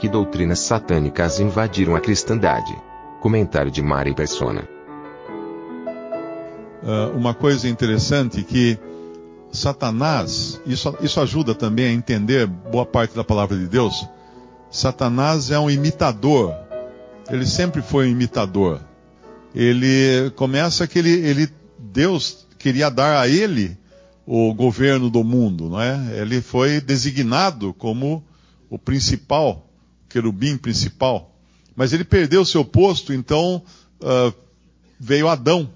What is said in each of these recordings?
Que doutrinas satânicas invadiram a cristandade? Comentário de Mari Persona. Uh, uma coisa interessante que Satanás, isso, isso ajuda também a entender boa parte da palavra de Deus. Satanás é um imitador. Ele sempre foi um imitador. Ele começa que ele, ele Deus queria dar a ele o governo do mundo, não é? Ele foi designado como o principal, querubim principal. Mas ele perdeu seu posto, então uh, veio Adão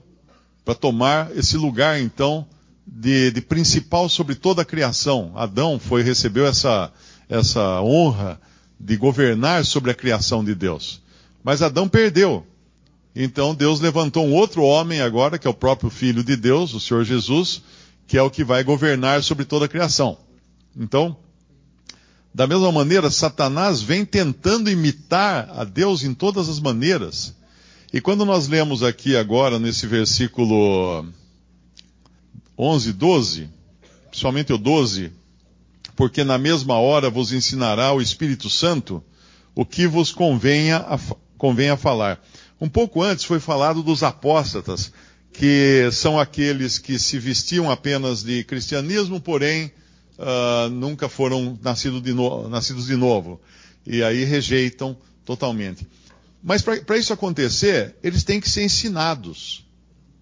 para tomar esse lugar, então, de, de, principal sobre toda a criação. Adão foi recebeu essa, essa honra de governar sobre a criação de Deus. Mas Adão perdeu. Então Deus levantou um outro homem agora, que é o próprio Filho de Deus, o Senhor Jesus, que é o que vai governar sobre toda a criação. Então, da mesma maneira, Satanás vem tentando imitar a Deus em todas as maneiras. E quando nós lemos aqui agora, nesse versículo 11, 12, principalmente o 12, porque na mesma hora vos ensinará o Espírito Santo o que vos convenha a, convenha falar. Um pouco antes foi falado dos apóstatas, que são aqueles que se vestiam apenas de cristianismo, porém uh, nunca foram nascidos de, no, nascidos de novo. E aí rejeitam totalmente. Mas para isso acontecer, eles têm que ser ensinados.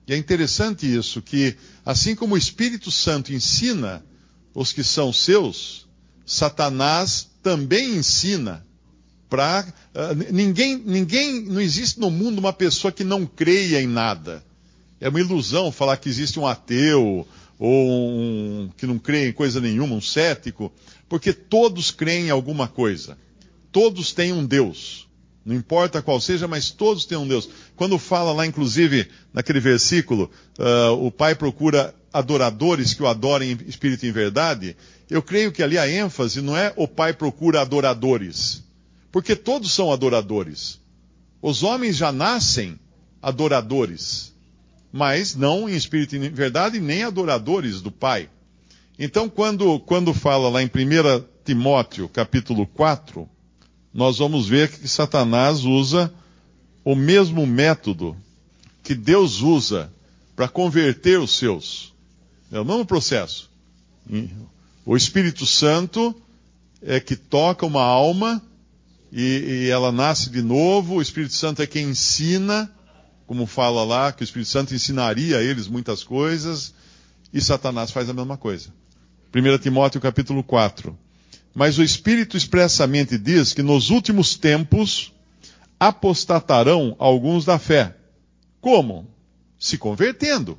E é interessante isso, que assim como o Espírito Santo ensina os que são seus, Satanás também ensina para uh, ninguém, ninguém, não existe no mundo uma pessoa que não creia em nada. É uma ilusão falar que existe um ateu ou um que não crê em coisa nenhuma, um cético, porque todos creem em alguma coisa. Todos têm um Deus. Não importa qual seja, mas todos têm um Deus. Quando fala lá, inclusive, naquele versículo, uh, o Pai procura adoradores que o adorem em espírito e em verdade, eu creio que ali a ênfase não é o Pai procura adoradores. Porque todos são adoradores. Os homens já nascem adoradores, mas não em espírito e em verdade, nem adoradores do Pai. Então, quando, quando fala lá em 1 Timóteo, capítulo 4, nós vamos ver que Satanás usa o mesmo método que Deus usa para converter os seus. É o mesmo processo. O Espírito Santo é que toca uma alma e, e, ela nasce de novo. O Espírito Santo é quem ensina, como fala lá, que o Espírito Santo ensinaria a eles muitas coisas, e Satanás faz a mesma coisa. 1 Timóteo capítulo 4. Mas o Espírito expressamente diz que nos últimos tempos apostatarão alguns da fé. Como? Se convertendo.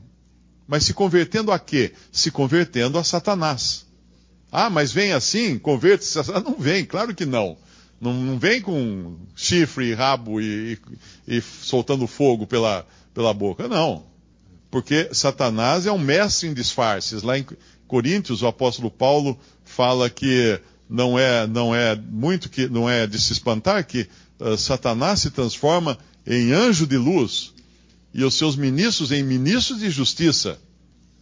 Mas se convertendo a quê? Se convertendo a Satanás. Ah, mas vem assim, converte-se a Satanás? Não vem, claro que não. Não, não vem com chifre rabo e, e, e soltando fogo pela, pela boca, não. Porque Satanás é um mestre em disfarces. Lá em Coríntios, o apóstolo Paulo fala que não é, não é muito que não é de se espantar que uh, Satanás se transforma em anjo de luz e os seus ministros em ministros de justiça.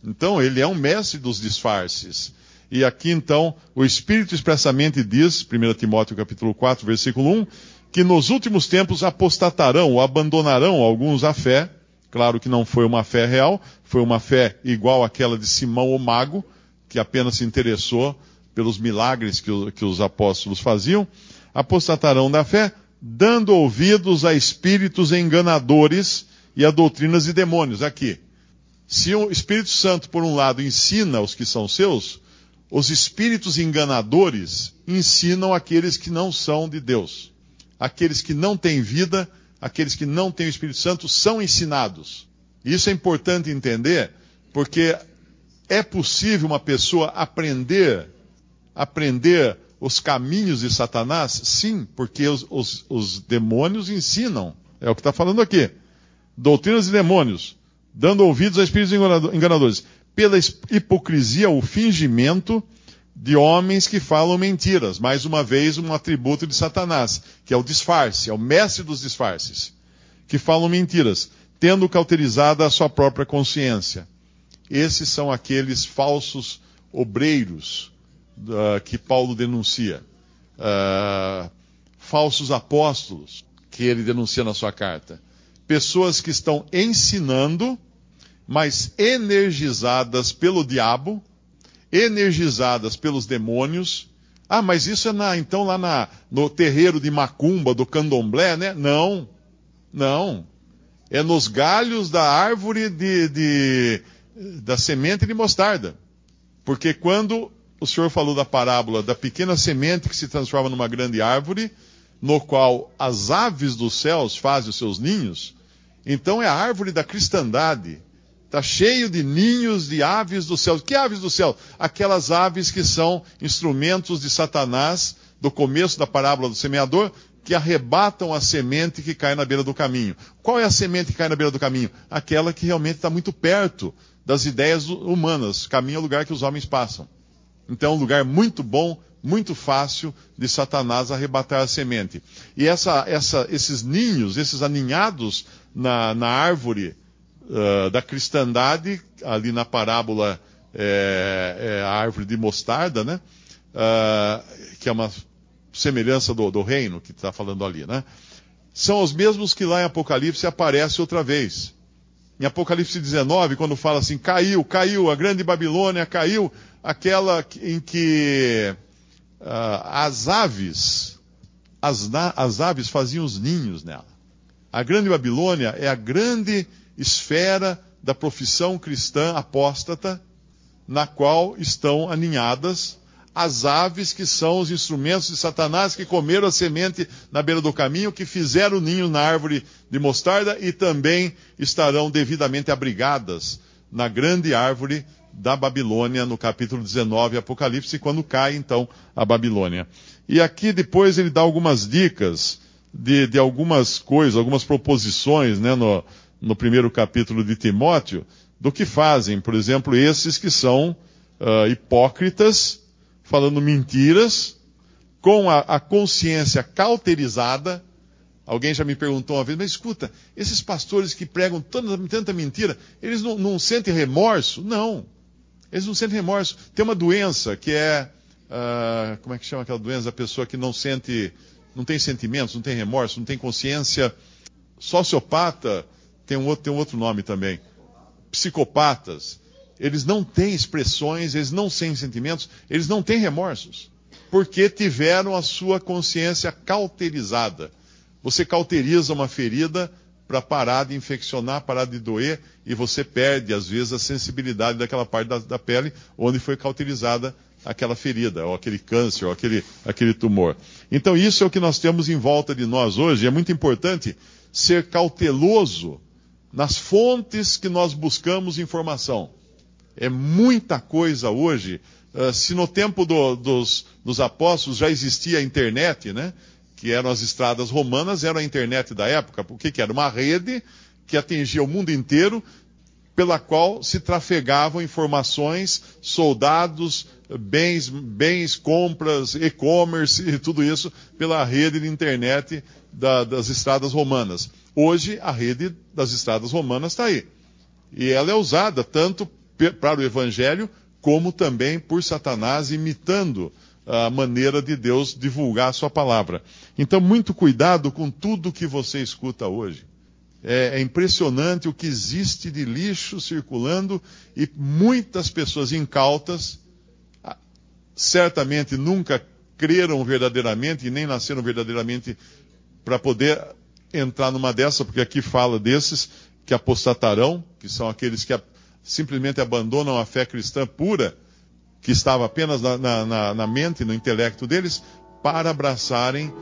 Então ele é um mestre dos disfarces. E aqui então, o Espírito expressamente diz, 1 Timóteo capítulo 4, versículo 1, que nos últimos tempos apostatarão ou abandonarão alguns a fé. Claro que não foi uma fé real, foi uma fé igual àquela de Simão o Mago, que apenas se interessou pelos milagres que, que os apóstolos faziam. Apostatarão da fé, dando ouvidos a espíritos enganadores e a doutrinas de demônios. Aqui. Se o Espírito Santo, por um lado, ensina os que são seus, os espíritos enganadores ensinam aqueles que não são de Deus. Aqueles que não têm vida, aqueles que não têm o Espírito Santo, são ensinados. Isso é importante entender, porque é possível uma pessoa aprender aprender os caminhos de Satanás? Sim, porque os, os, os demônios ensinam. É o que está falando aqui. Doutrinas de demônios, dando ouvidos a espíritos enganadores. Pela hipocrisia, o fingimento de homens que falam mentiras. Mais uma vez, um atributo de Satanás, que é o disfarce, é o mestre dos disfarces. Que falam mentiras, tendo cauterizada a sua própria consciência. Esses são aqueles falsos obreiros uh, que Paulo denuncia. Uh, falsos apóstolos que ele denuncia na sua carta. Pessoas que estão ensinando, mas energizadas pelo diabo, energizadas pelos demônios. Ah, mas isso é na, então lá na, no terreiro de Macumba, do Candomblé, né? Não, não. É nos galhos da árvore de, de da semente de mostarda. Porque quando o Senhor falou da parábola da pequena semente que se transforma numa grande árvore, no qual as aves dos céus fazem os seus ninhos, então é a árvore da cristandade. Está cheio de ninhos de aves do céu. Que aves do céu? Aquelas aves que são instrumentos de Satanás, do começo da parábola do semeador, que arrebatam a semente que cai na beira do caminho. Qual é a semente que cai na beira do caminho? Aquela que realmente está muito perto das ideias humanas. Caminho é o lugar que os homens passam. Então um lugar muito bom, muito fácil de Satanás arrebatar a semente. E essa, essa, esses ninhos, esses aninhados na, na árvore uh, da cristandade, ali na parábola é, é a árvore de mostarda, né? Uh, que é uma semelhança do, do reino que está falando ali, né? São os mesmos que lá em Apocalipse aparece outra vez. Em Apocalipse 19, quando fala assim, caiu, caiu, a grande Babilônia caiu, aquela em que uh, as aves, as, as aves faziam os ninhos nela. A grande Babilônia é a grande esfera da profissão cristã apóstata, na qual estão aninhadas as aves que são os instrumentos de Satanás que comeram a semente na beira do caminho, que fizeram o ninho na árvore de mostarda e também estarão devidamente abrigadas na grande árvore da Babilônia, no capítulo 19, Apocalipse, quando cai então a Babilônia. E aqui depois ele dá algumas dicas de, de algumas coisas, algumas proposições, né, no, no primeiro capítulo de Timóteo, do que fazem, por exemplo, esses que são uh, hipócritas falando mentiras, com a, a consciência cauterizada. Alguém já me perguntou uma vez, mas escuta, esses pastores que pregam tanta, tanta mentira, eles não, não, sentem remorso? Não. Eles não sentem remorso. Tem uma doença que é. Uh, como é que chama aquela doença? A pessoa que não sente. não tem sentimentos, não tem remorso, não tem consciência. Sociopata tem um outro, tem um outro nome também. Psicopatas eles não têm expressões, eles não têm sentimentos, eles não têm remorsos, porque tiveram a sua consciência cauterizada. Você cauteriza uma ferida para parar de infeccionar, parar de doer, e você perde, às vezes, a sensibilidade daquela parte da, da pele onde foi cauterizada aquela ferida, ou aquele câncer, ou aquele, aquele tumor. Então, isso é o que nós temos em volta de nós hoje. É muito importante ser cauteloso nas fontes que nós buscamos informação. É muita coisa hoje. Uh, se no tempo do, dos, dos, apóstolos já existia a internet, né? Que eram as estradas romanas, era a internet da época. O que, que era? Uma rede que atingia o mundo inteiro, pela qual se trafegavam informações, soldados, bens, bens compras, e-commerce e tudo isso pela rede de internet da, das estradas romanas. Hoje, a rede das estradas romanas está aí. E ela é usada tanto para o Evangelho, como também por Satanás imitando a maneira de Deus divulgar a sua palavra. Então, muito cuidado com tudo que você escuta hoje. É, é, impressionante o que existe de lixo circulando e muitas pessoas incautas ah, certamente nunca creram verdadeiramente e nem nasceram verdadeiramente para poder entrar numa dessa, porque aqui fala desses que apostatarão, que são aqueles que simplesmente abandonam a fé cristã pura, que estava apenas na, na, na mente, no intelecto deles, para abraçarem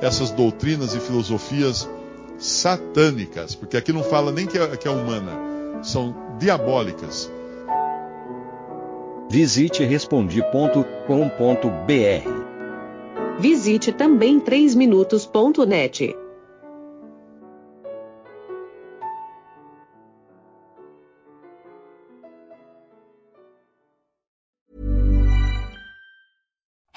essas doutrinas e filosofias satânicas, porque aqui não fala nem que é, que é humana, são diabólicas. Visite respondi.com.br. Visite também 3minutos.net.